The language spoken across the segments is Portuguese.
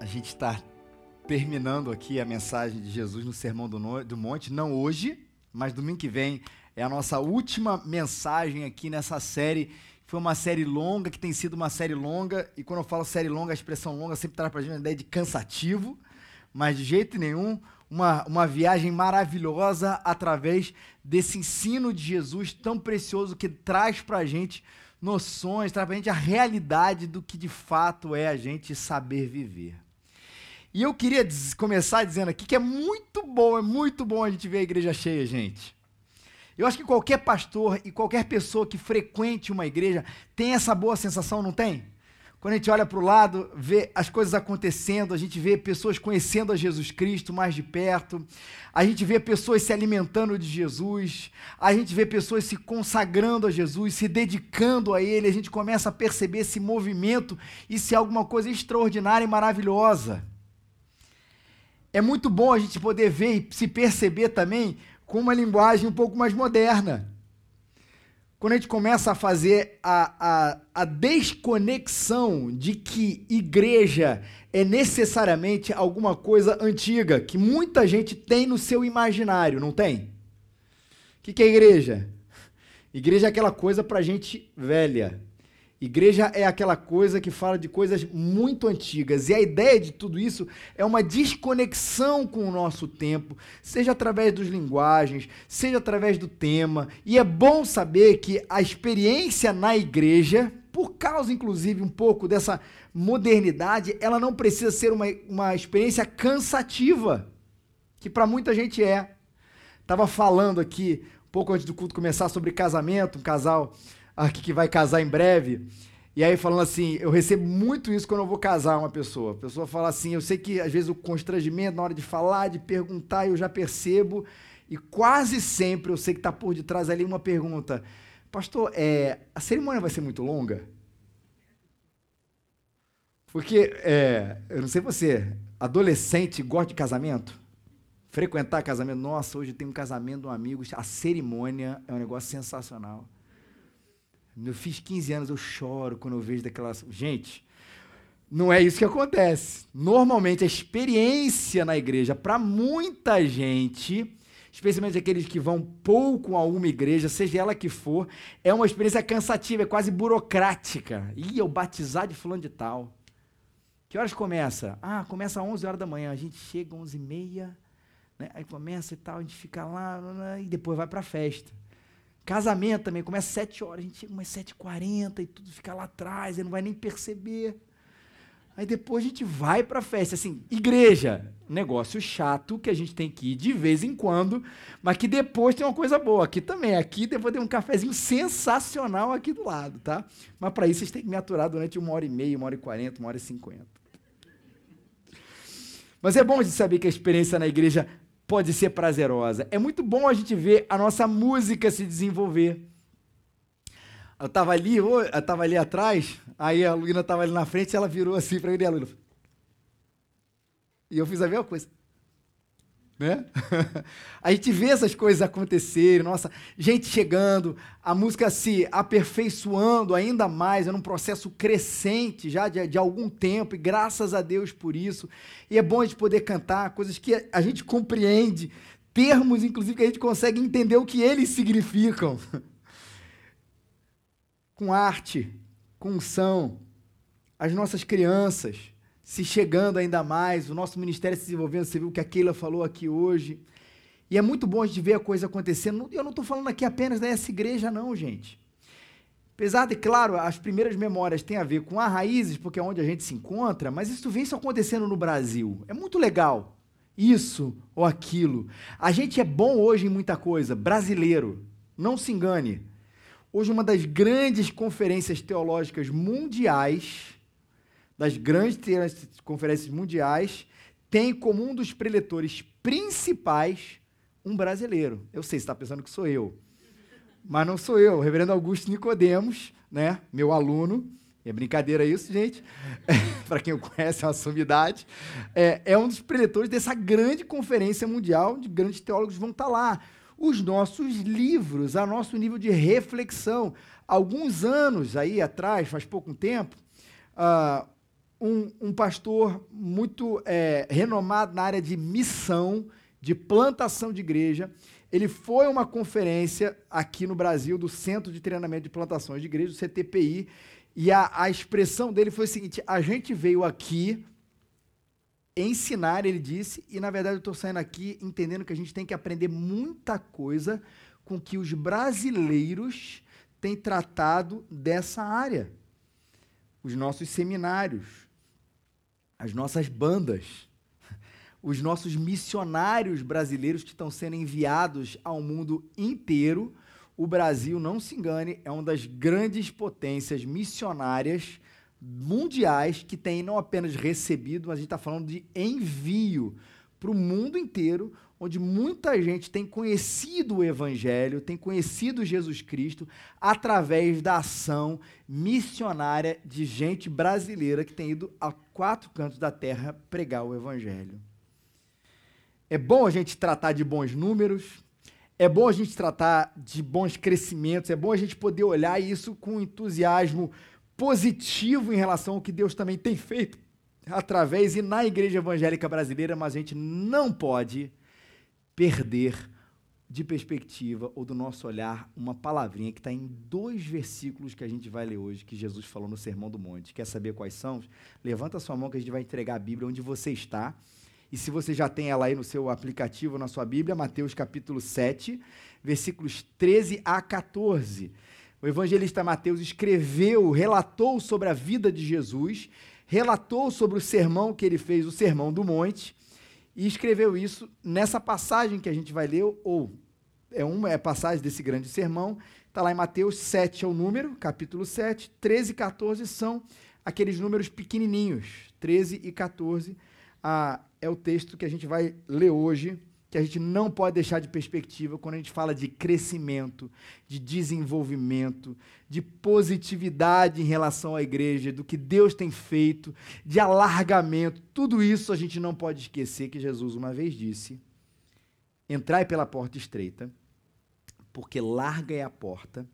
A gente está terminando aqui a mensagem de Jesus no Sermão do, no do Monte, não hoje, mas domingo que vem é a nossa última mensagem aqui nessa série. Foi uma série longa, que tem sido uma série longa, e quando eu falo série longa, a expressão longa sempre traz para a gente uma ideia de cansativo, mas de jeito nenhum, uma, uma viagem maravilhosa através desse ensino de Jesus tão precioso que traz para a gente noções, traz para a gente a realidade do que de fato é a gente saber viver. E eu queria começar dizendo aqui que é muito bom, é muito bom a gente ver a igreja cheia, gente. Eu acho que qualquer pastor e qualquer pessoa que frequente uma igreja tem essa boa sensação, não tem? Quando a gente olha para o lado, vê as coisas acontecendo, a gente vê pessoas conhecendo a Jesus Cristo mais de perto, a gente vê pessoas se alimentando de Jesus, a gente vê pessoas se consagrando a Jesus, se dedicando a Ele, a gente começa a perceber esse movimento e se é alguma coisa extraordinária e maravilhosa. É muito bom a gente poder ver e se perceber também com uma linguagem um pouco mais moderna quando a gente começa a fazer a, a, a desconexão de que igreja é necessariamente alguma coisa antiga, que muita gente tem no seu imaginário, não tem? O que, que é igreja? Igreja é aquela coisa para gente velha. Igreja é aquela coisa que fala de coisas muito antigas. E a ideia de tudo isso é uma desconexão com o nosso tempo, seja através das linguagens, seja através do tema. E é bom saber que a experiência na igreja, por causa inclusive um pouco dessa modernidade, ela não precisa ser uma, uma experiência cansativa, que para muita gente é. Estava falando aqui, pouco antes do culto começar, sobre casamento, um casal aqui que vai casar em breve. E aí falando assim, eu recebo muito isso quando eu vou casar uma pessoa. A pessoa fala assim, eu sei que às vezes o constrangimento na hora de falar, de perguntar, eu já percebo. E quase sempre eu sei que está por detrás ali uma pergunta. Pastor, é, a cerimônia vai ser muito longa? Porque, é, eu não sei você, adolescente gosta de casamento? Frequentar casamento? Nossa, hoje tem um casamento de um amigo, a cerimônia é um negócio sensacional. Eu fiz 15 anos, eu choro quando eu vejo daquelas. Gente, não é isso que acontece. Normalmente, a experiência na igreja, para muita gente, especialmente aqueles que vão pouco a uma igreja, seja ela que for, é uma experiência cansativa, é quase burocrática. Ih, eu batizar de fulano de tal. Que horas começa? Ah, começa às 11 horas da manhã. A gente chega às 11 e meia, né? aí começa e tal, a gente fica lá e depois vai para a festa. Casamento também, começa às 7 horas, a gente chega umas 7h40 e tudo fica lá atrás, e não vai nem perceber. Aí depois a gente vai para a festa. Assim, igreja, negócio chato que a gente tem que ir de vez em quando, mas que depois tem uma coisa boa. Aqui também, aqui depois tem um cafezinho sensacional aqui do lado, tá? Mas para isso vocês têm que me aturar durante uma hora e meia, uma hora e quarenta, uma hora e cinquenta. Mas é bom de saber que a experiência na igreja pode ser prazerosa. É muito bom a gente ver a nossa música se desenvolver. Eu estava ali, eu estava ali atrás, aí a Luína estava ali na frente, ela virou assim para mim, e a Luína. E eu fiz a mesma coisa. Né? a gente vê essas coisas acontecerem, nossa, gente chegando, a música se aperfeiçoando ainda mais, é num processo crescente já de, de, algum tempo, e graças a Deus por isso. E é bom a gente poder cantar coisas que a gente compreende, termos, inclusive, que a gente consegue entender o que eles significam. com arte, com unção, as nossas crianças se chegando ainda mais, o nosso ministério se desenvolvendo, você viu o que a Keila falou aqui hoje. E é muito bom a gente ver a coisa acontecendo. Eu não estou falando aqui apenas dessa igreja, não, gente. Apesar de, claro, as primeiras memórias têm a ver com as raízes, porque é onde a gente se encontra, mas isso vem isso acontecendo no Brasil. É muito legal. Isso ou aquilo. A gente é bom hoje em muita coisa, brasileiro. Não se engane. Hoje, uma das grandes conferências teológicas mundiais das grandes conferências mundiais, tem como um dos preletores principais um brasileiro. Eu sei, você está pensando que sou eu. Mas não sou eu, o reverendo Augusto Nicodemos, né? meu aluno. É brincadeira isso, gente. Para quem o conhece, é uma sumidade. É, é, um dos preletores dessa grande conferência mundial, onde grandes teólogos vão estar tá lá. Os nossos livros, a nosso nível de reflexão. Alguns anos aí atrás, faz pouco tempo, uh, um, um pastor muito é, renomado na área de missão, de plantação de igreja. Ele foi a uma conferência aqui no Brasil do Centro de Treinamento de Plantações de Igreja, o CTPI, e a, a expressão dele foi o seguinte: a gente veio aqui ensinar, ele disse, e na verdade eu estou saindo aqui entendendo que a gente tem que aprender muita coisa com que os brasileiros têm tratado dessa área. Os nossos seminários, as nossas bandas, os nossos missionários brasileiros que estão sendo enviados ao mundo inteiro. O Brasil, não se engane, é uma das grandes potências missionárias mundiais que tem não apenas recebido, mas a gente está falando de envio para o mundo inteiro, onde muita gente tem conhecido o Evangelho, tem conhecido Jesus Cristo através da ação missionária de gente brasileira que tem ido a quatro cantos da terra pregar o Evangelho. É bom a gente tratar de bons números, é bom a gente tratar de bons crescimentos, é bom a gente poder olhar isso com entusiasmo positivo em relação ao que Deus também tem feito através e na igreja evangélica brasileira, mas a gente não pode perder de perspectiva ou do nosso olhar uma palavrinha que está em dois versículos que a gente vai ler hoje, que Jesus falou no Sermão do Monte. Quer saber quais são? Levanta sua mão que a gente vai entregar a Bíblia onde você está. E se você já tem ela aí no seu aplicativo, na sua Bíblia, Mateus capítulo 7, versículos 13 a 14. O evangelista Mateus escreveu, relatou sobre a vida de Jesus, relatou sobre o sermão que ele fez, o Sermão do Monte, e escreveu isso nessa passagem que a gente vai ler, ou é uma é passagem desse grande sermão, está lá em Mateus 7 é o número, capítulo 7, 13 e 14 são aqueles números pequenininhos, 13 e 14 ah, é o texto que a gente vai ler hoje que a gente não pode deixar de perspectiva quando a gente fala de crescimento, de desenvolvimento, de positividade em relação à igreja, do que Deus tem feito, de alargamento. Tudo isso a gente não pode esquecer que Jesus uma vez disse: Entrai pela porta estreita, porque larga é a porta,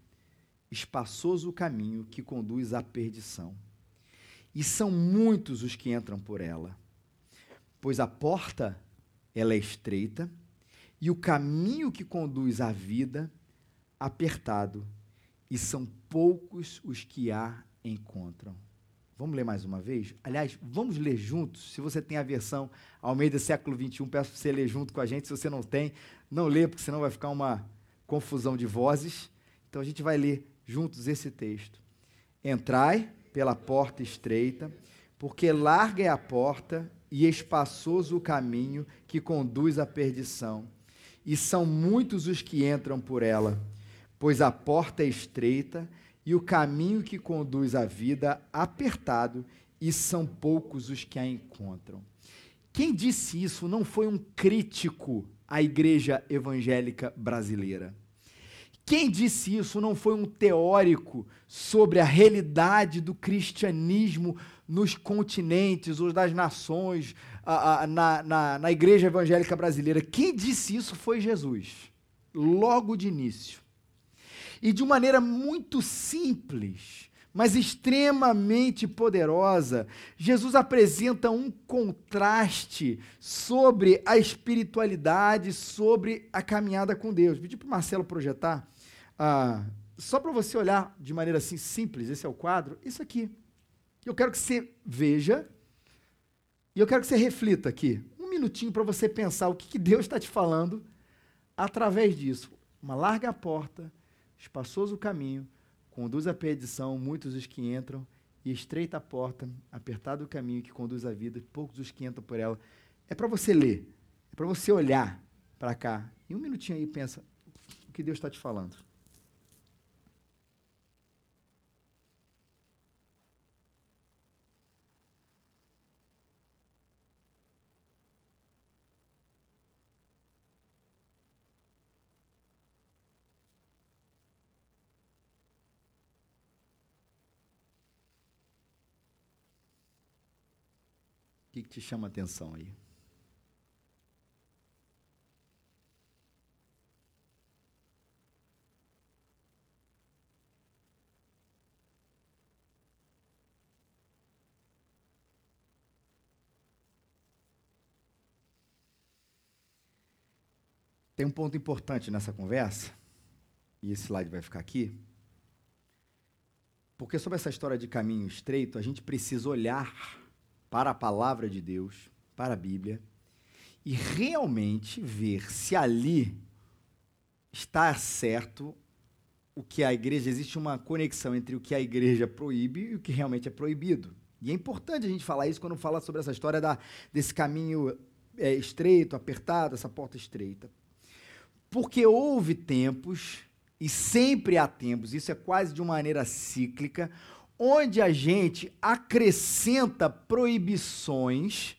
espaçoso o caminho que conduz à perdição. E são muitos os que entram por ela. Pois a porta ela é estreita e o caminho que conduz à vida apertado, e são poucos os que a encontram. Vamos ler mais uma vez? Aliás, vamos ler juntos. Se você tem a versão ao meio do século XXI, peço para você ler junto com a gente. Se você não tem, não lê, porque senão vai ficar uma confusão de vozes. Então a gente vai ler juntos esse texto. Entrai pela porta estreita, porque larga é a porta e espaçoso o caminho que conduz à perdição, e são muitos os que entram por ela, pois a porta é estreita e o caminho que conduz à vida apertado, e são poucos os que a encontram. Quem disse isso não foi um crítico à igreja evangélica brasileira. Quem disse isso não foi um teórico sobre a realidade do cristianismo nos continentes ou das nações, a, a, na, na, na igreja evangélica brasileira. Quem disse isso foi Jesus, logo de início. E de maneira muito simples, mas extremamente poderosa, Jesus apresenta um contraste sobre a espiritualidade, sobre a caminhada com Deus. Pedi para o Marcelo projetar, ah, só para você olhar de maneira assim simples, esse é o quadro, isso aqui. Eu quero que você veja e eu quero que você reflita aqui, um minutinho para você pensar o que, que Deus está te falando através disso. Uma larga porta, espaçoso caminho, conduz à perdição, muitos os que entram, e estreita a porta, apertado o caminho que conduz à vida, poucos os que entram por ela. É para você ler, é para você olhar para cá. E um minutinho aí pensa o que Deus está te falando. te chama a atenção aí? Tem um ponto importante nessa conversa, e esse slide vai ficar aqui, porque sobre essa história de caminho estreito, a gente precisa olhar para a palavra de Deus, para a Bíblia, e realmente ver se ali está certo o que a igreja, existe uma conexão entre o que a igreja proíbe e o que realmente é proibido. E é importante a gente falar isso quando fala sobre essa história da, desse caminho é, estreito, apertado, essa porta estreita. Porque houve tempos, e sempre há tempos, isso é quase de uma maneira cíclica, onde a gente acrescenta proibições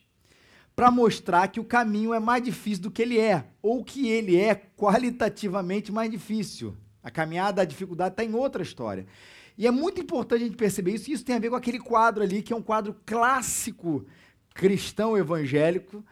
para mostrar que o caminho é mais difícil do que ele é, ou que ele é qualitativamente mais difícil. A caminhada, a dificuldade está em outra história. E é muito importante a gente perceber isso, e isso tem a ver com aquele quadro ali, que é um quadro clássico cristão evangélico.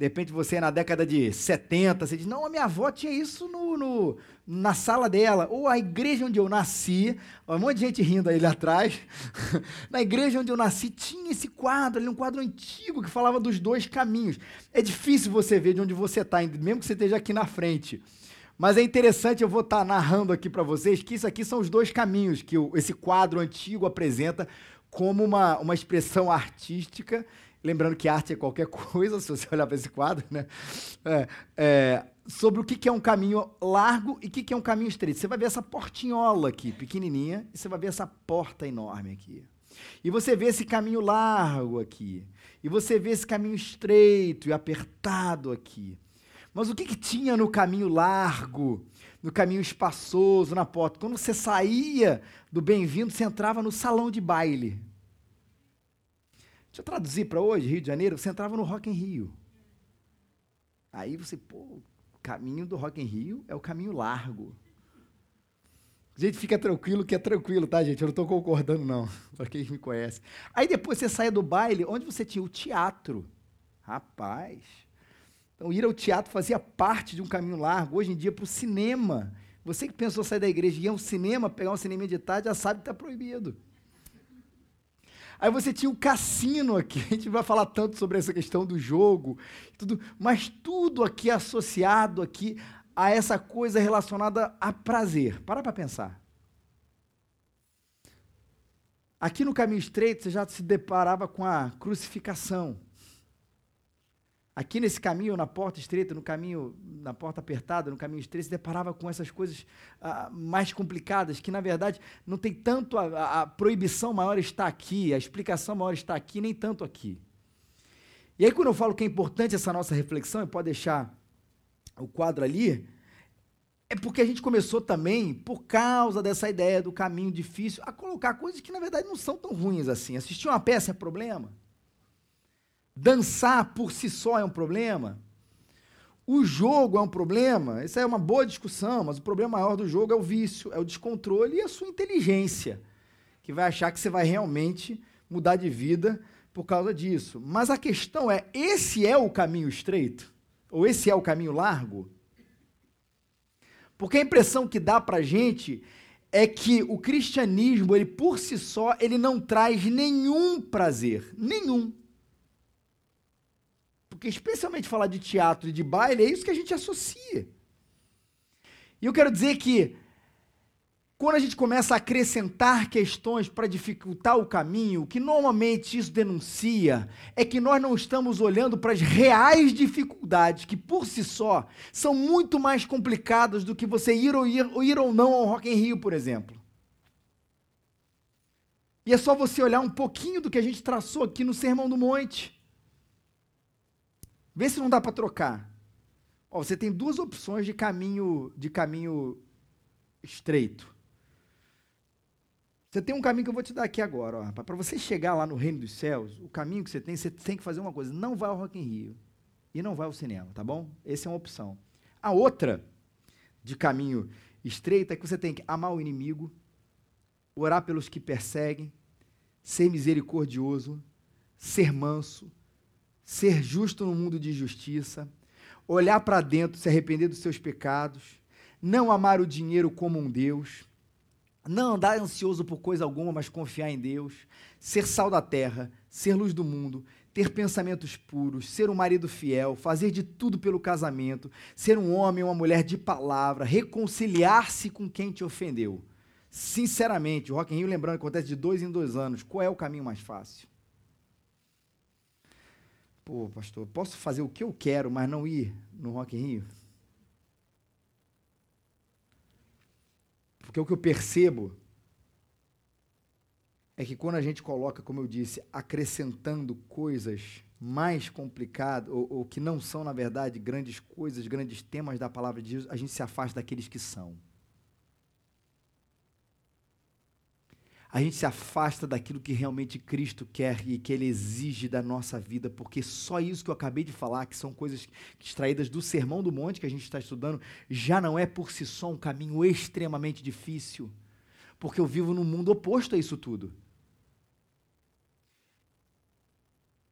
De repente você é na década de 70, você diz, não, a minha avó tinha isso no, no na sala dela. Ou a igreja onde eu nasci, um monte de gente rindo ali atrás. na igreja onde eu nasci tinha esse quadro um quadro antigo que falava dos dois caminhos. É difícil você ver de onde você está, mesmo que você esteja aqui na frente. Mas é interessante, eu vou estar tá narrando aqui para vocês que isso aqui são os dois caminhos que o, esse quadro antigo apresenta como uma, uma expressão artística. Lembrando que arte é qualquer coisa, se você olhar para esse quadro, né? É, é, sobre o que, é um caminho largo e o que, que é um caminho estreito. Você vai ver essa portinhola aqui, pequenininha, e você vai ver essa porta enorme aqui. E você vê esse caminho largo aqui. E você vê esse caminho estreito e apertado aqui. Mas o que, que tinha no caminho largo, no caminho espaçoso, na porta? Quando você saía do bem-vindo, você entrava no salão de baile. Deixa eu traduzir para hoje, Rio de Janeiro, você entrava no Rock em Rio. Aí você, pô, o caminho do Rock em Rio é o caminho largo. Gente, fica tranquilo que é tranquilo, tá, gente? Eu não estou concordando, não, para quem me conhece. Aí depois você saia do baile, onde você tinha o teatro. Rapaz, então, ir ao teatro fazia parte de um caminho largo. Hoje em dia, para o cinema. Você que pensou sair da igreja e ir ao cinema, pegar um cinema de tarde, já sabe que está proibido. Aí você tinha o cassino aqui, a gente vai falar tanto sobre essa questão do jogo, tudo, mas tudo aqui associado aqui a essa coisa relacionada a prazer. Para para pensar. Aqui no caminho estreito você já se deparava com a crucificação. Aqui nesse caminho, na porta estreita, no caminho, na porta apertada, no caminho estreito, se deparava com essas coisas ah, mais complicadas, que na verdade não tem tanto a, a, proibição maior está aqui, a explicação maior está aqui, nem tanto aqui. E aí, quando eu falo que é importante essa nossa reflexão, e pode deixar o quadro ali, é porque a gente começou também, por causa dessa ideia do caminho difícil, a colocar coisas que na verdade não são tão ruins assim. Assistir uma peça é problema? Dançar por si só é um problema? O jogo é um problema? Isso é uma boa discussão, mas o problema maior do jogo é o vício, é o descontrole e a sua inteligência, que vai achar que você vai realmente mudar de vida por causa disso. Mas a questão é: esse é o caminho estreito? Ou esse é o caminho largo? Porque a impressão que dá para gente é que o cristianismo, ele por si só, ele não traz nenhum prazer, nenhum. Porque, especialmente falar de teatro e de baile, é isso que a gente associa. E eu quero dizer que, quando a gente começa a acrescentar questões para dificultar o caminho, o que normalmente isso denuncia é que nós não estamos olhando para as reais dificuldades, que por si só são muito mais complicadas do que você ir ou, ir, ou ir ou não ao Rock in Rio, por exemplo. E é só você olhar um pouquinho do que a gente traçou aqui no Sermão do Monte. Vê se não dá para trocar. Ó, você tem duas opções de caminho, de caminho estreito. Você tem um caminho que eu vou te dar aqui agora. Para você chegar lá no reino dos céus, o caminho que você tem, você tem que fazer uma coisa. Não vai ao Rock in Rio. E não vai ao cinema, tá bom? Essa é uma opção. A outra, de caminho estreito, é que você tem que amar o inimigo, orar pelos que perseguem, ser misericordioso, ser manso, ser justo no mundo de justiça, olhar para dentro, se arrepender dos seus pecados, não amar o dinheiro como um Deus, não andar ansioso por coisa alguma, mas confiar em Deus, ser sal da terra, ser luz do mundo, ter pensamentos puros, ser um marido fiel, fazer de tudo pelo casamento, ser um homem ou uma mulher de palavra, reconciliar-se com quem te ofendeu. Sinceramente, o Rock in Rio, lembrando, acontece de dois em dois anos. Qual é o caminho mais fácil? Pô, pastor, posso fazer o que eu quero, mas não ir no Rock in Rio? Porque o que eu percebo é que quando a gente coloca, como eu disse, acrescentando coisas mais complicadas, ou, ou, que não são, na verdade, grandes coisas, grandes temas da palavra de Jesus, a gente se afasta daqueles que são. A gente se afasta daquilo que realmente Cristo quer e que Ele exige da nossa vida, porque só isso que eu acabei de falar, que são coisas extraídas do Sermão do Monte que a gente está estudando, já não é por si só um caminho extremamente difícil, porque eu vivo num mundo oposto a isso tudo.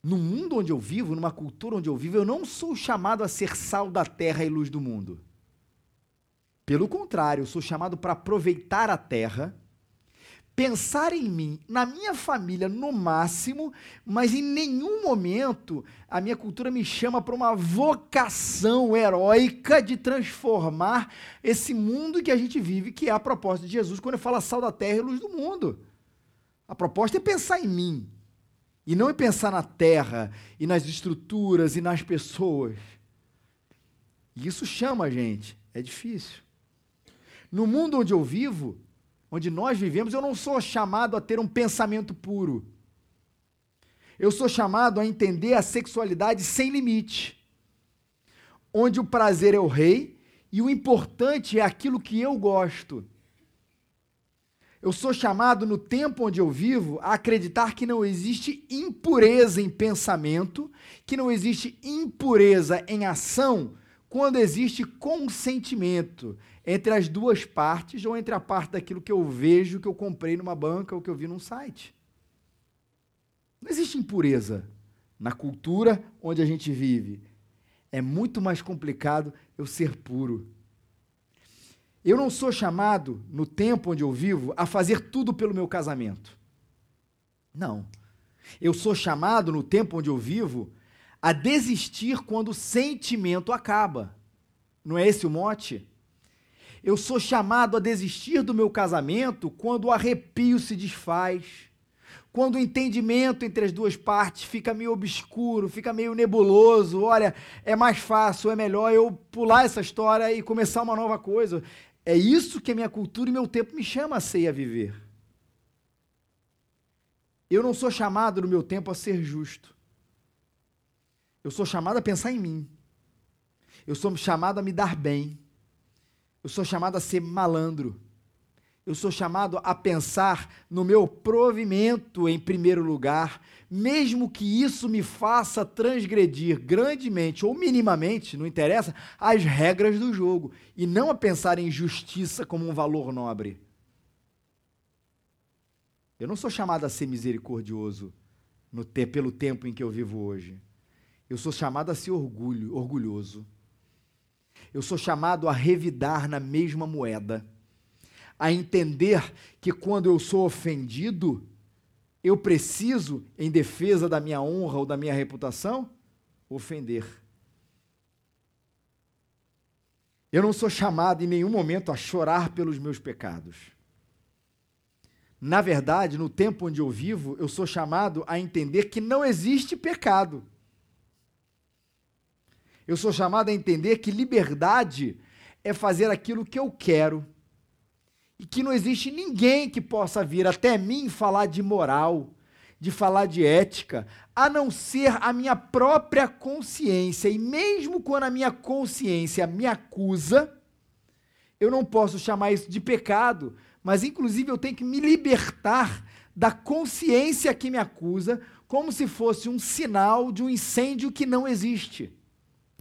no mundo onde eu vivo, numa cultura onde eu vivo, eu não sou chamado a ser sal da terra e luz do mundo. Pelo contrário, eu sou chamado para aproveitar a terra, pensar em mim, na minha família no máximo, mas em nenhum momento a minha cultura me chama para uma vocação heróica de transformar esse mundo que a gente vive, que é a proposta de Jesus quando ele fala sal da terra e luz do mundo. A proposta é pensar em mim, e não em pensar na terra e nas estruturas e nas pessoas. E isso chama a gente, é difícil. No mundo onde eu vivo, onde nós vivemos, eu não sou chamado a ter um pensamento puro. Eu sou chamado a entender a sexualidade sem limite, onde o prazer é o rei e o importante é aquilo que eu gosto. Eu sou chamado no tempo onde eu vivo a acreditar que não existe impureza em pensamento, que não existe impureza em ação, quando existe consentimento entre as duas partes ou entre a parte daquilo que eu vejo, que eu comprei numa banca ou que eu vi num site. Não existe impureza na cultura onde a gente vive. É muito mais complicado eu ser puro. Eu não sou chamado, no tempo onde eu vivo, a fazer tudo pelo meu casamento. Não. Eu sou chamado, no tempo onde eu vivo, a desistir quando o sentimento acaba. Não é esse o mote? Eu sou chamado a desistir do meu casamento quando o arrepio se desfaz, quando o entendimento entre as duas partes fica meio obscuro, fica meio nebuloso. Olha, é mais fácil, é melhor eu pular essa história e começar uma nova coisa. É isso que a minha cultura e meu tempo me chama a ser e a viver. Eu não sou chamado no meu tempo a ser justo. Eu sou chamado a pensar em mim. Eu sou chamado a me dar bem. Eu sou chamado a ser malandro. Eu sou chamado a pensar no meu provimento em primeiro lugar, mesmo que isso me faça transgredir grandemente ou minimamente, não interessa, as regras do jogo, e não a pensar em justiça como um valor nobre. Eu não sou chamado a ser misericordioso no te, pelo tempo em que eu vivo hoje. Eu sou chamado a ser orgulho, orgulhoso. Eu sou chamado a revidar na mesma moeda a entender que quando eu sou ofendido, eu preciso, em defesa da minha honra ou da minha reputação, ofender. Eu não sou chamado em nenhum momento a chorar pelos meus pecados. Na verdade, no tempo onde eu vivo, eu sou chamado a entender que não existe pecado. Eu sou chamado a entender que liberdade é fazer aquilo que eu quero e que não existe ninguém que possa vir até mim falar de moral, de falar de ética, a não ser a minha própria consciência. E mesmo quando a minha consciência me acusa, eu não posso chamar isso de pecado, mas inclusive eu tenho que me libertar da consciência que me acusa, como se fosse um sinal de um incêndio que não existe.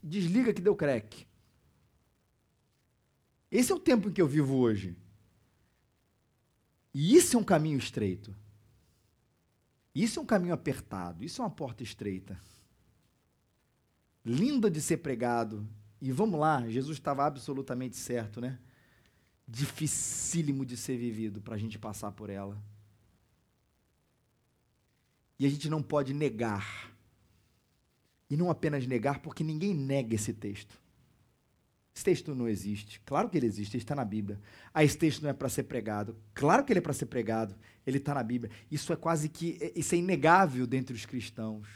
Desliga que deu crack. Esse é o tempo em que eu vivo hoje. E isso é um caminho estreito. Isso é um caminho apertado. Isso é uma porta estreita. Linda de ser pregado. E vamos lá, Jesus estava absolutamente certo, né? Dificílimo de ser vivido para a gente passar por ela. E a gente não pode negar. E não apenas negar, porque ninguém nega esse texto. Esse texto não existe. Claro que ele existe, ele está na Bíblia. Ah, esse texto não é para ser pregado. Claro que ele é para ser pregado, ele está na Bíblia. Isso é quase que, isso é inegável dentre os cristãos.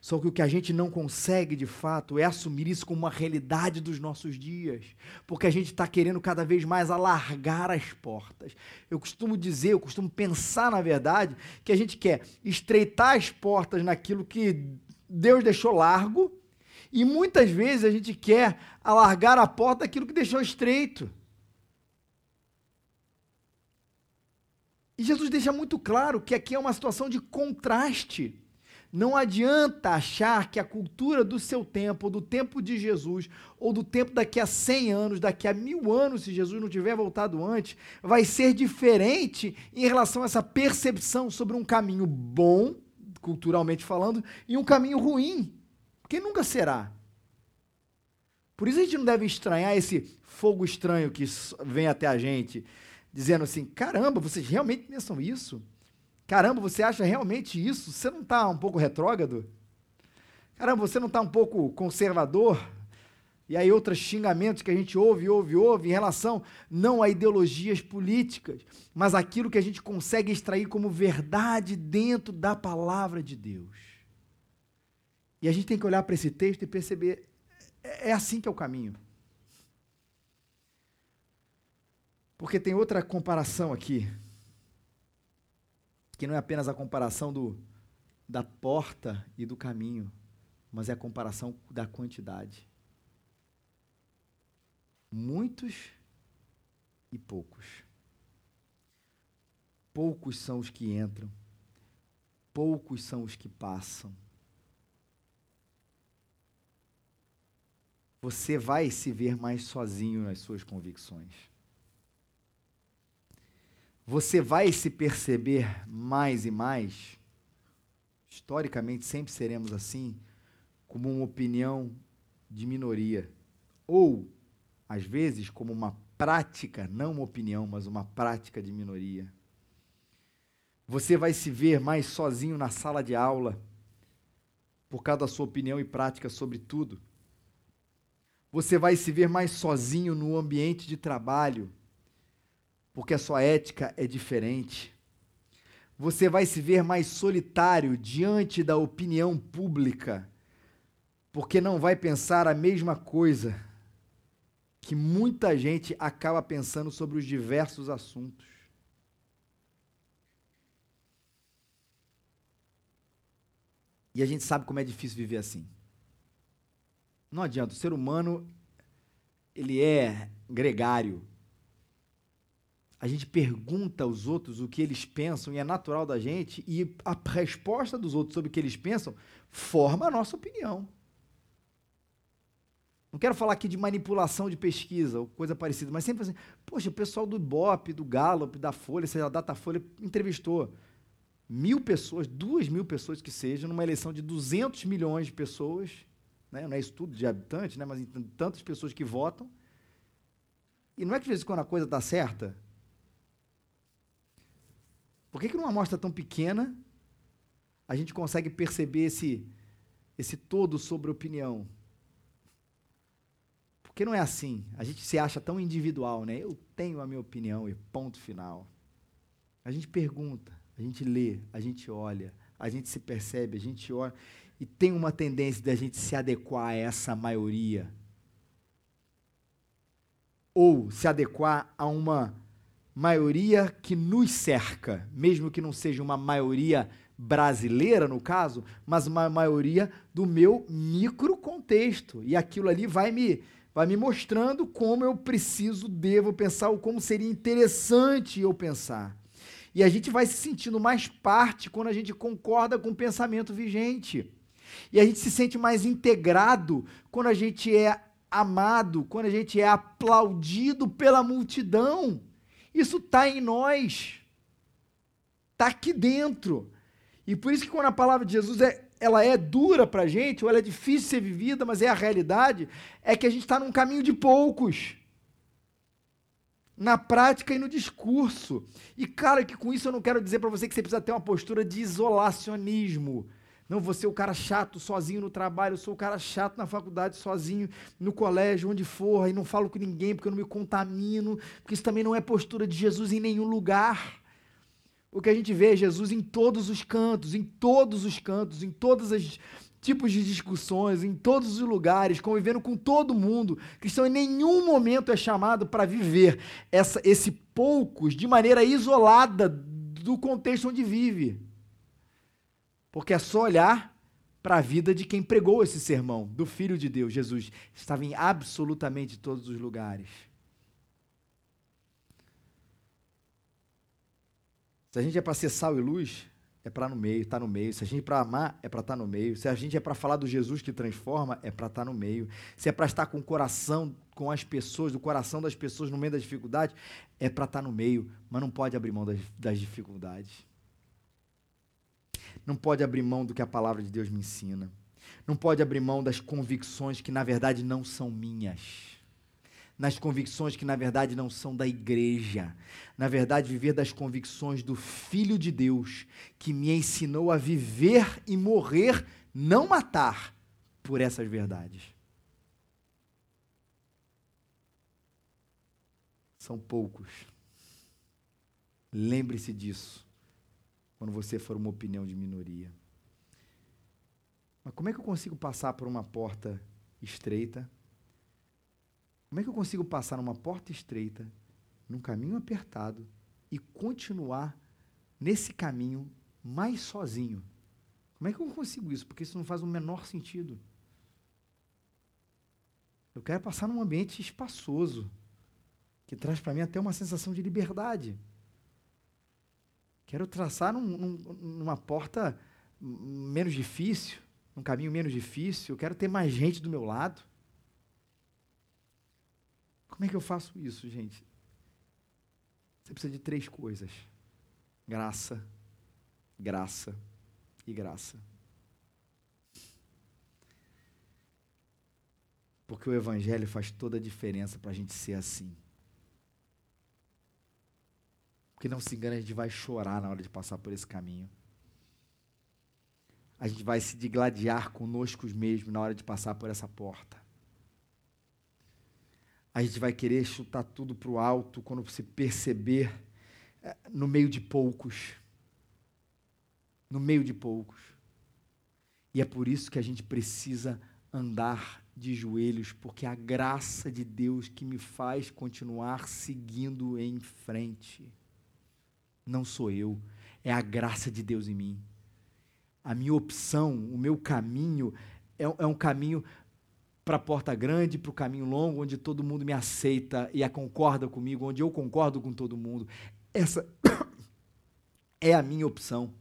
Só que o que a gente não consegue de fato é assumir isso como uma realidade dos nossos dias, porque a gente está querendo cada vez mais alargar as portas. Eu costumo dizer, eu costumo pensar, na verdade, que a gente quer estreitar as portas naquilo que Deus deixou largo, e muitas vezes a gente quer alargar a porta daquilo que deixou estreito. E Jesus deixa muito claro que aqui é uma situação de contraste. Não adianta achar que a cultura do seu tempo, do tempo de Jesus, ou do tempo daqui a 100 anos, daqui a mil anos, se Jesus não tiver voltado antes, vai ser diferente em relação a essa percepção sobre um caminho bom, culturalmente falando, e um caminho ruim, porque nunca será. Por isso a gente não deve estranhar esse fogo estranho que vem até a gente, dizendo assim: caramba, vocês realmente pensam isso? Caramba, você acha realmente isso? Você não está um pouco retrógrado? Caramba, você não está um pouco conservador? E aí outros xingamentos que a gente ouve, ouve, ouve em relação não a ideologias políticas, mas aquilo que a gente consegue extrair como verdade dentro da palavra de Deus. E a gente tem que olhar para esse texto e perceber é, é assim que é o caminho. Porque tem outra comparação aqui que não é apenas a comparação do, da porta e do caminho, mas é a comparação da quantidade. Muitos e poucos. Poucos são os que entram, poucos são os que passam. Você vai se ver mais sozinho nas suas convicções você vai se perceber mais e mais, historicamente sempre seremos assim, como uma opinião de minoria. Ou, às vezes, como uma prática, não uma opinião, mas uma prática de minoria. Você vai se ver mais sozinho na sala de aula, por causa da sua opinião e prática sobre tudo. Você vai se ver mais sozinho no ambiente de trabalho, porque a sua ética é diferente. Você vai se ver mais solitário diante da opinião pública, porque não vai pensar a mesma coisa que muita gente acaba pensando sobre os diversos assuntos. E a gente sabe como é difícil viver assim. Não adianta, o ser humano ele é gregário, a gente pergunta aos outros o que eles pensam e é natural da gente, e a resposta dos outros sobre o que eles pensam forma a nossa opinião. Não quero falar aqui de manipulação de pesquisa ou coisa parecida, mas sempre assim, poxa, o pessoal do Ibope, do Gallup, da Folha, seja da Datafolha, entrevistou mil pessoas, duas mil pessoas que sejam, numa eleição de 200 milhões de pessoas, né? não é isso tudo de habitantes, né? mas tantas pessoas que votam. E não é que de vez em quando a coisa está certa, por que, que numa amostra tão pequena a gente consegue perceber esse, esse todo sobre opinião? Porque não é assim. A gente se acha tão individual, né? Eu tenho a minha opinião e ponto final. A gente pergunta, a gente lê, a gente olha, a gente se percebe, a gente olha e tem uma tendência de a gente se adequar a essa maioria. Ou se adequar a uma maioria que nos cerca, mesmo que não seja uma maioria brasileira, no caso, mas uma maioria do meu micro contexto. E aquilo ali vai me, vai me mostrando como eu preciso, devo pensar, ou como seria interessante eu pensar. E a gente vai se sentindo mais parte quando a gente concorda com o pensamento vigente. E a gente se sente mais integrado quando a gente é amado, quando a gente é aplaudido pela multidão. Isso está em nós. Está aqui dentro. E por isso que quando a palavra de Jesus é, ela é dura para gente, ou ela é difícil de ser vivida, mas é a realidade, é que a gente está num caminho de poucos. na prática e no discurso. E cara, que com isso eu não quero dizer para você que você precisa ter uma postura de isolacionismo. Não, você é o cara chato sozinho no trabalho, eu sou o cara chato na faculdade, sozinho no colégio, onde for, e não falo com ninguém porque eu não me contamino, porque isso também não é postura de Jesus em nenhum lugar. O que a gente vê é Jesus em todos os cantos, em todos os cantos, em todos os tipos de discussões, em todos os lugares, convivendo com todo mundo. Cristão em nenhum momento é chamado para viver essa, esse poucos de maneira isolada do contexto onde vive. Porque é só olhar para a vida de quem pregou esse sermão, do Filho de Deus, Jesus. Estava em absolutamente todos os lugares. Se a gente é para ser sal e luz, é para no meio, estar tá no meio. Se a gente é para amar, é para estar tá no meio. Se a gente é para falar do Jesus que transforma, é para estar tá no meio. Se é para estar com o coração, com as pessoas, do coração das pessoas no meio das dificuldades, é para estar no meio, mas não pode abrir mão das, das dificuldades não pode abrir mão do que a palavra de Deus me ensina. Não pode abrir mão das convicções que na verdade não são minhas. Nas convicções que na verdade não são da igreja. Na verdade, viver das convicções do Filho de Deus, que me ensinou a viver e morrer, não matar, por essas verdades. São poucos. Lembre-se disso quando você for uma opinião de minoria. Mas como é que eu consigo passar por uma porta estreita? Como é que eu consigo passar numa porta estreita, num caminho apertado e continuar nesse caminho mais sozinho? Como é que eu consigo isso? Porque isso não faz o menor sentido. Eu quero passar num ambiente espaçoso, que traz para mim até uma sensação de liberdade. Quero traçar num, num, numa porta menos difícil, num caminho menos difícil. Eu quero ter mais gente do meu lado. Como é que eu faço isso, gente? Você precisa de três coisas: graça, graça e graça. Porque o Evangelho faz toda a diferença para a gente ser assim. Porque não se engane, a gente vai chorar na hora de passar por esse caminho. A gente vai se digladiar conosco mesmos na hora de passar por essa porta. A gente vai querer chutar tudo para o alto quando se perceber é, no meio de poucos. No meio de poucos. E é por isso que a gente precisa andar de joelhos, porque é a graça de Deus que me faz continuar seguindo em frente não sou eu, é a graça de Deus em mim. A minha opção, o meu caminho é, é um caminho para a porta grande, para o caminho longo, onde todo mundo me aceita e a concorda comigo, onde eu concordo com todo mundo. Essa é a minha opção.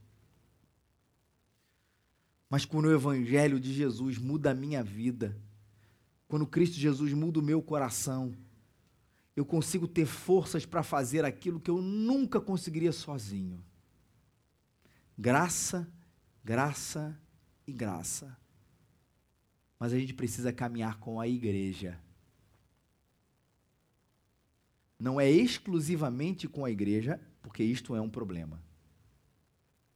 Mas quando o Evangelho de Jesus muda a minha vida, quando Cristo Jesus muda o meu coração, eu consigo ter forças para fazer aquilo que eu nunca conseguiria sozinho. Graça, graça e graça. Mas a gente precisa caminhar com a igreja. Não é exclusivamente com a igreja, porque isto é um problema.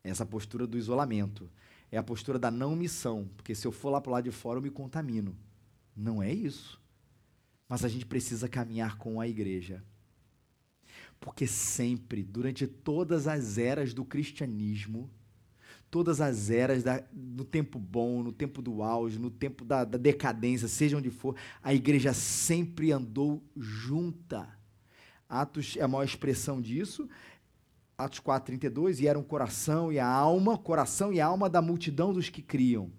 Essa postura do isolamento. É a postura da não missão, porque se eu for lá para o lado de fora eu me contamino. Não é isso mas a gente precisa caminhar com a igreja. Porque sempre, durante todas as eras do cristianismo, todas as eras da, no tempo bom, no tempo do auge, no tempo da, da decadência, seja onde for, a igreja sempre andou junta. Atos é a maior expressão disso. Atos 4:32 e era um coração e a alma, coração e alma da multidão dos que criam.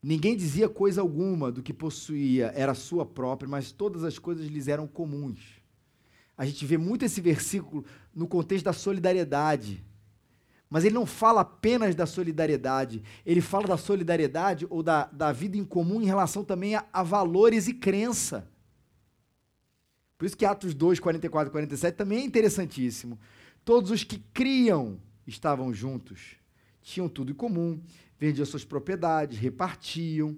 Ninguém dizia coisa alguma do que possuía, era sua própria, mas todas as coisas lhes eram comuns. A gente vê muito esse versículo no contexto da solidariedade. Mas ele não fala apenas da solidariedade, ele fala da solidariedade ou da, da vida em comum em relação também a, a valores e crença. Por isso que Atos 2, 44 e 47 também é interessantíssimo. Todos os que criam estavam juntos, tinham tudo em comum, vendiam suas propriedades, repartiam.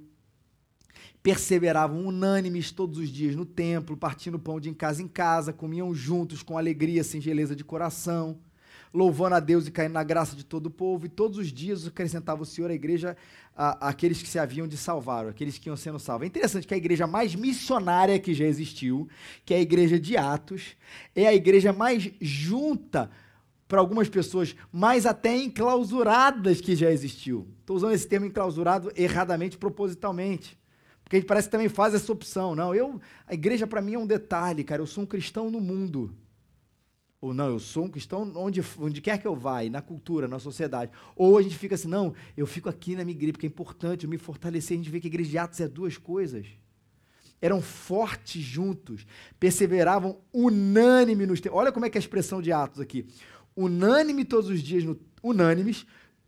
perseveravam unânimes todos os dias no templo, partindo pão de em casa em casa, comiam juntos com alegria, singeleza de coração, louvando a Deus e caindo na graça de todo o povo, e todos os dias acrescentava o Senhor à igreja a, aqueles que se haviam de salvar, aqueles que iam sendo salvos. É interessante que a igreja mais missionária que já existiu, que é a igreja de Atos, é a igreja mais junta para algumas pessoas, mais até enclausuradas que já existiu. Estou usando esse termo enclausurado erradamente, propositalmente. Porque a gente parece que também faz essa opção. Não, eu, a igreja para mim é um detalhe, cara. Eu sou um cristão no mundo. Ou não, eu sou um cristão onde, onde quer que eu vá, na cultura, na sociedade. Ou a gente fica assim, não, eu fico aqui na minha igreja, porque é importante eu me fortalecer. A gente vê que a igreja de Atos é duas coisas. Eram fortes juntos, perseveravam unânime nos tempos. Olha como é que é a expressão de Atos aqui. Unânime todos os dias, no, unânimes,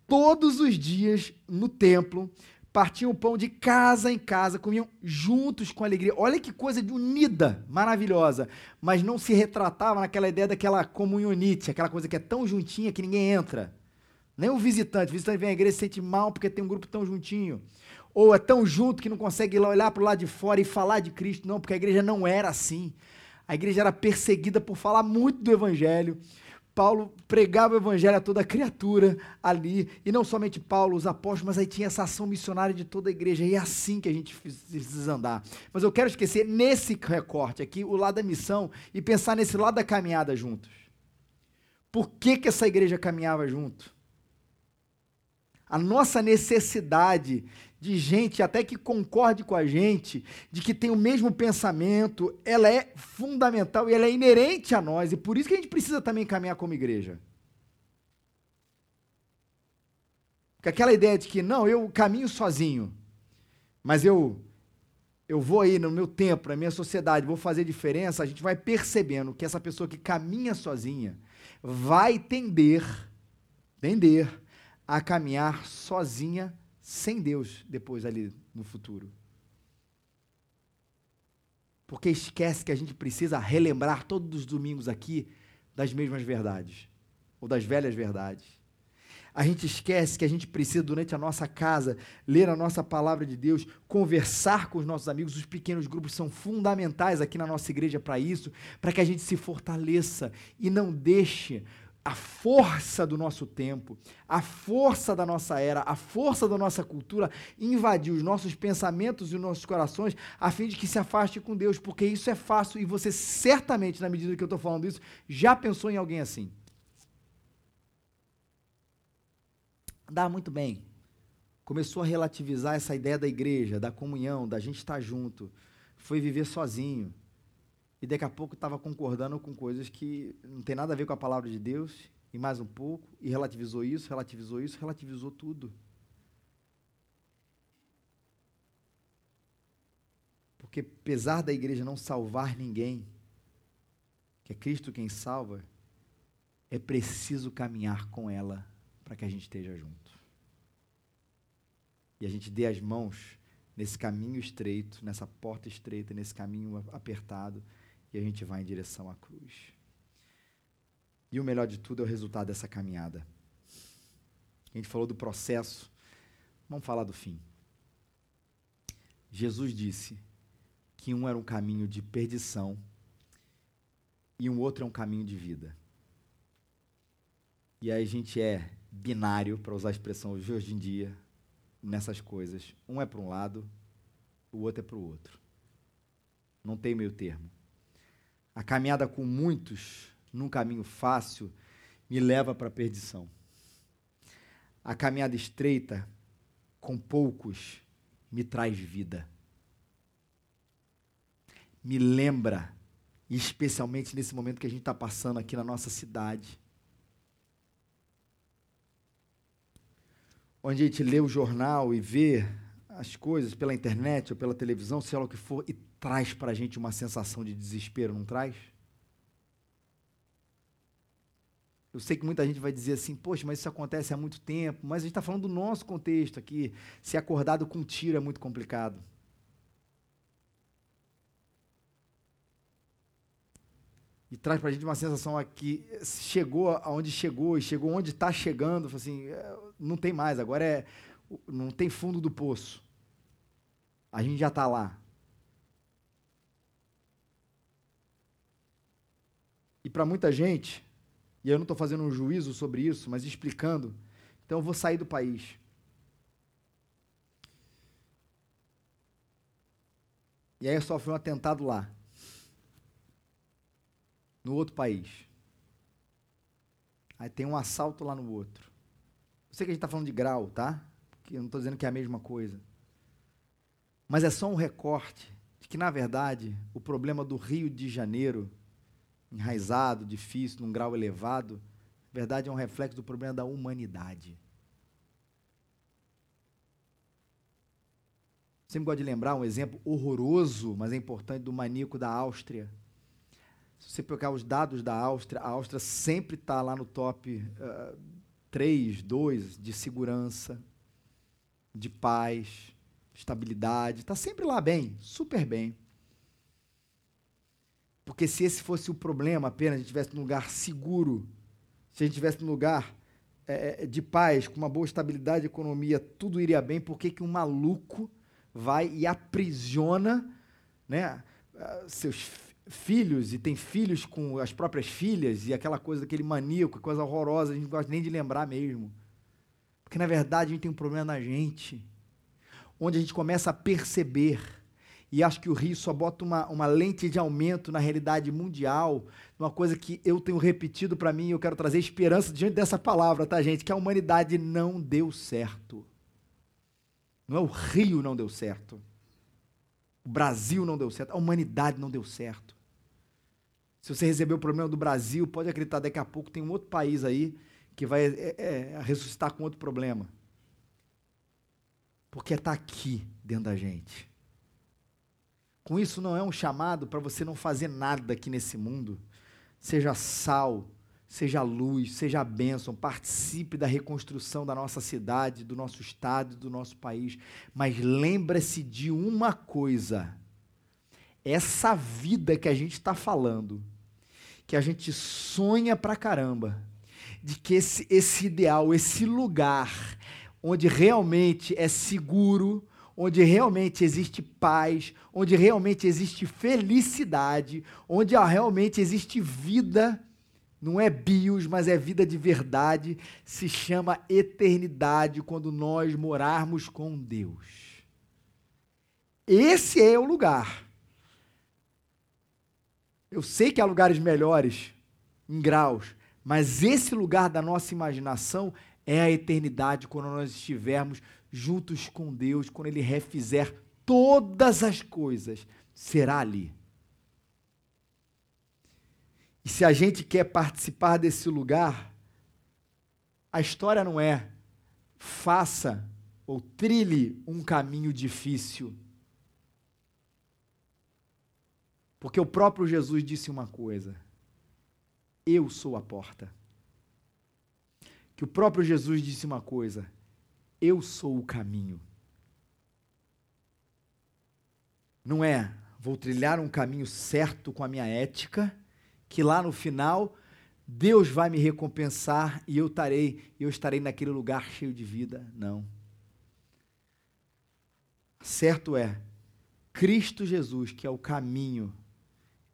todos os dias no templo, partiam o pão de casa em casa, comiam juntos com alegria. Olha que coisa de unida, maravilhosa. Mas não se retratava naquela ideia daquela comunionite, aquela coisa que é tão juntinha que ninguém entra. Nem o visitante. O visitante vem à igreja e se sente mal porque tem um grupo tão juntinho. Ou é tão junto que não consegue olhar para o lado de fora e falar de Cristo. Não, porque a igreja não era assim. A igreja era perseguida por falar muito do evangelho Paulo pregava o evangelho a toda criatura ali, e não somente Paulo, os apóstolos, mas aí tinha essa ação missionária de toda a igreja, e é assim que a gente precisa andar. Mas eu quero esquecer nesse recorte aqui o lado da missão e pensar nesse lado da caminhada juntos. Por que, que essa igreja caminhava junto? A nossa necessidade de gente até que concorde com a gente, de que tem o mesmo pensamento, ela é fundamental e ela é inerente a nós, e por isso que a gente precisa também caminhar como igreja. Porque aquela ideia de que, não, eu caminho sozinho, mas eu eu vou aí no meu tempo, na minha sociedade, vou fazer diferença, a gente vai percebendo que essa pessoa que caminha sozinha vai tender, tender a caminhar sozinha sem Deus depois ali no futuro. Porque esquece que a gente precisa relembrar todos os domingos aqui das mesmas verdades, ou das velhas verdades. A gente esquece que a gente precisa, durante a nossa casa, ler a nossa palavra de Deus, conversar com os nossos amigos. Os pequenos grupos são fundamentais aqui na nossa igreja para isso, para que a gente se fortaleça e não deixe a força do nosso tempo, a força da nossa era, a força da nossa cultura invadir os nossos pensamentos e os nossos corações a fim de que se afaste com Deus, porque isso é fácil e você certamente, na medida que eu estou falando isso, já pensou em alguém assim. Dá muito bem. Começou a relativizar essa ideia da igreja, da comunhão, da gente estar junto. Foi viver sozinho e daqui a pouco estava concordando com coisas que não tem nada a ver com a palavra de Deus, e mais um pouco, e relativizou isso, relativizou isso, relativizou tudo. Porque apesar da igreja não salvar ninguém, que é Cristo quem salva, é preciso caminhar com ela para que a gente esteja junto. E a gente dê as mãos nesse caminho estreito, nessa porta estreita, nesse caminho apertado, e a gente vai em direção à cruz. E o melhor de tudo é o resultado dessa caminhada. A gente falou do processo, vamos falar do fim. Jesus disse que um era um caminho de perdição e um outro é um caminho de vida. E aí a gente é binário, para usar a expressão de hoje em dia, nessas coisas. Um é para um lado, o outro é para o outro. Não tem meio termo. A caminhada com muitos, num caminho fácil, me leva para a perdição. A caminhada estreita, com poucos, me traz vida. Me lembra, especialmente nesse momento que a gente está passando aqui na nossa cidade, onde a gente lê o jornal e vê as coisas pela internet ou pela televisão, seja lá o que for, e traz para a gente uma sensação de desespero, não traz? Eu sei que muita gente vai dizer assim, poxa, mas isso acontece há muito tempo, mas a gente está falando do nosso contexto aqui. Ser acordado com tiro é muito complicado. E traz para a gente uma sensação aqui, chegou aonde chegou e chegou onde está chegando, assim, é, não tem mais, agora é, não tem fundo do poço. A gente já está lá. E para muita gente, e eu não estou fazendo um juízo sobre isso, mas explicando, então eu vou sair do país. E aí sofre um atentado lá, no outro país. Aí tem um assalto lá no outro. Eu sei que a gente está falando de grau, tá? Porque eu não estou dizendo que é a mesma coisa. Mas é só um recorte de que, na verdade, o problema do Rio de Janeiro, enraizado, difícil, num grau elevado, na verdade é um reflexo do problema da humanidade. Sempre gosto de lembrar um exemplo horroroso, mas é importante, do maníaco da Áustria. Se você pegar os dados da Áustria, a Áustria sempre está lá no top uh, 3, 2 de segurança, de paz, estabilidade. Está sempre lá bem, super bem. Porque se esse fosse o problema apenas, a gente estivesse num lugar seguro, se a gente estivesse num lugar é, de paz, com uma boa estabilidade, economia, tudo iria bem, por que, que um maluco vai e aprisiona né, seus filhos e tem filhos com as próprias filhas e aquela coisa daquele maníaco, coisa horrorosa, a gente não gosta nem de lembrar mesmo. Porque na verdade a gente tem um problema na gente, onde a gente começa a perceber, e acho que o Rio só bota uma, uma lente de aumento na realidade mundial, uma coisa que eu tenho repetido para mim e eu quero trazer esperança diante dessa palavra, tá, gente? Que a humanidade não deu certo. Não é o Rio não deu certo. O Brasil não deu certo. A humanidade não deu certo. Se você recebeu o problema do Brasil, pode acreditar, daqui a pouco tem um outro país aí que vai é, é, ressuscitar com outro problema. Porque está aqui dentro da gente. Com isso, não é um chamado para você não fazer nada aqui nesse mundo. Seja sal, seja luz, seja bênção, participe da reconstrução da nossa cidade, do nosso estado, do nosso país. Mas lembre-se de uma coisa: essa vida que a gente está falando, que a gente sonha pra caramba, de que esse, esse ideal, esse lugar onde realmente é seguro, onde realmente existe paz, onde realmente existe felicidade, onde realmente existe vida não é bios, mas é vida de verdade, se chama eternidade quando nós morarmos com Deus. Esse é o lugar. Eu sei que há lugares melhores em graus, mas esse lugar da nossa imaginação é a eternidade quando nós estivermos juntos com Deus, quando Ele refizer todas as coisas, será ali. E se a gente quer participar desse lugar, a história não é faça ou trilhe um caminho difícil. Porque o próprio Jesus disse uma coisa: Eu sou a porta. Que o próprio Jesus disse uma coisa: Eu sou o caminho. Não é, vou trilhar um caminho certo com a minha ética que lá no final Deus vai me recompensar e eu estarei, eu estarei naquele lugar cheio de vida. Não. Certo é, Cristo Jesus, que é o caminho,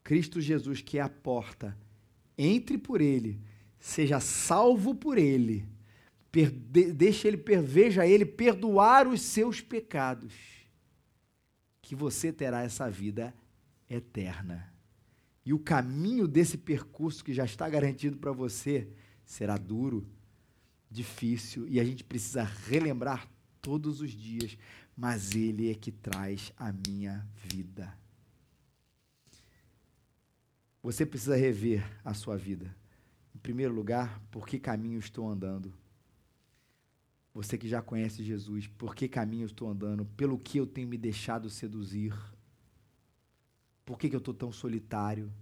Cristo Jesus, que é a porta, entre por ele, seja salvo por ele, per, de, deixe ele, veja ele perdoar os seus pecados, que você terá essa vida eterna. E o caminho desse percurso que já está garantido para você será duro, difícil, e a gente precisa relembrar todos os dias, mas Ele é que traz a minha vida. Você precisa rever a sua vida. Primeiro lugar, por que caminho estou andando? Você que já conhece Jesus, por que caminho estou andando? Pelo que eu tenho me deixado seduzir? Por que, que eu estou tão solitário?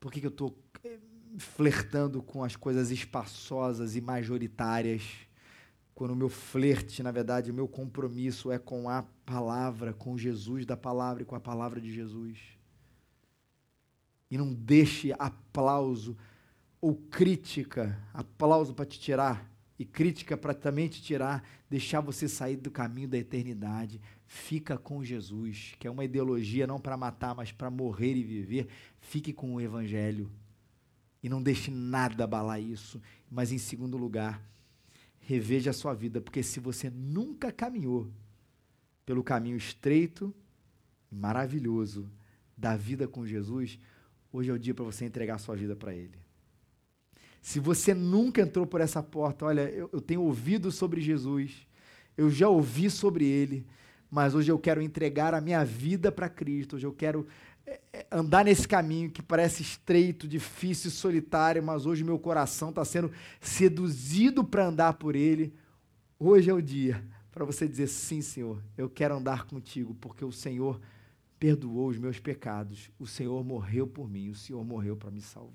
Por que, que eu estou eh, flertando com as coisas espaçosas e majoritárias? Quando o meu flerte, na verdade, o meu compromisso é com a palavra, com Jesus da palavra e com a palavra de Jesus. E não deixe aplauso ou crítica, aplauso para te tirar e crítica para também te tirar, deixar você sair do caminho da eternidade. Fica com Jesus, que é uma ideologia não para matar, mas para morrer e viver. Fique com o Evangelho. E não deixe nada abalar isso. Mas, em segundo lugar, reveja a sua vida, porque se você nunca caminhou pelo caminho estreito e maravilhoso da vida com Jesus, hoje é o dia para você entregar a sua vida para Ele. Se você nunca entrou por essa porta, olha, eu, eu tenho ouvido sobre Jesus, eu já ouvi sobre Ele, mas hoje eu quero entregar a minha vida para Cristo, hoje eu quero é, é, andar nesse caminho que parece estreito, difícil, solitário, mas hoje meu coração está sendo seduzido para andar por Ele. Hoje é o dia para você dizer: sim, Senhor, eu quero andar contigo, porque o Senhor perdoou os meus pecados, o Senhor morreu por mim, o Senhor morreu para me salvar.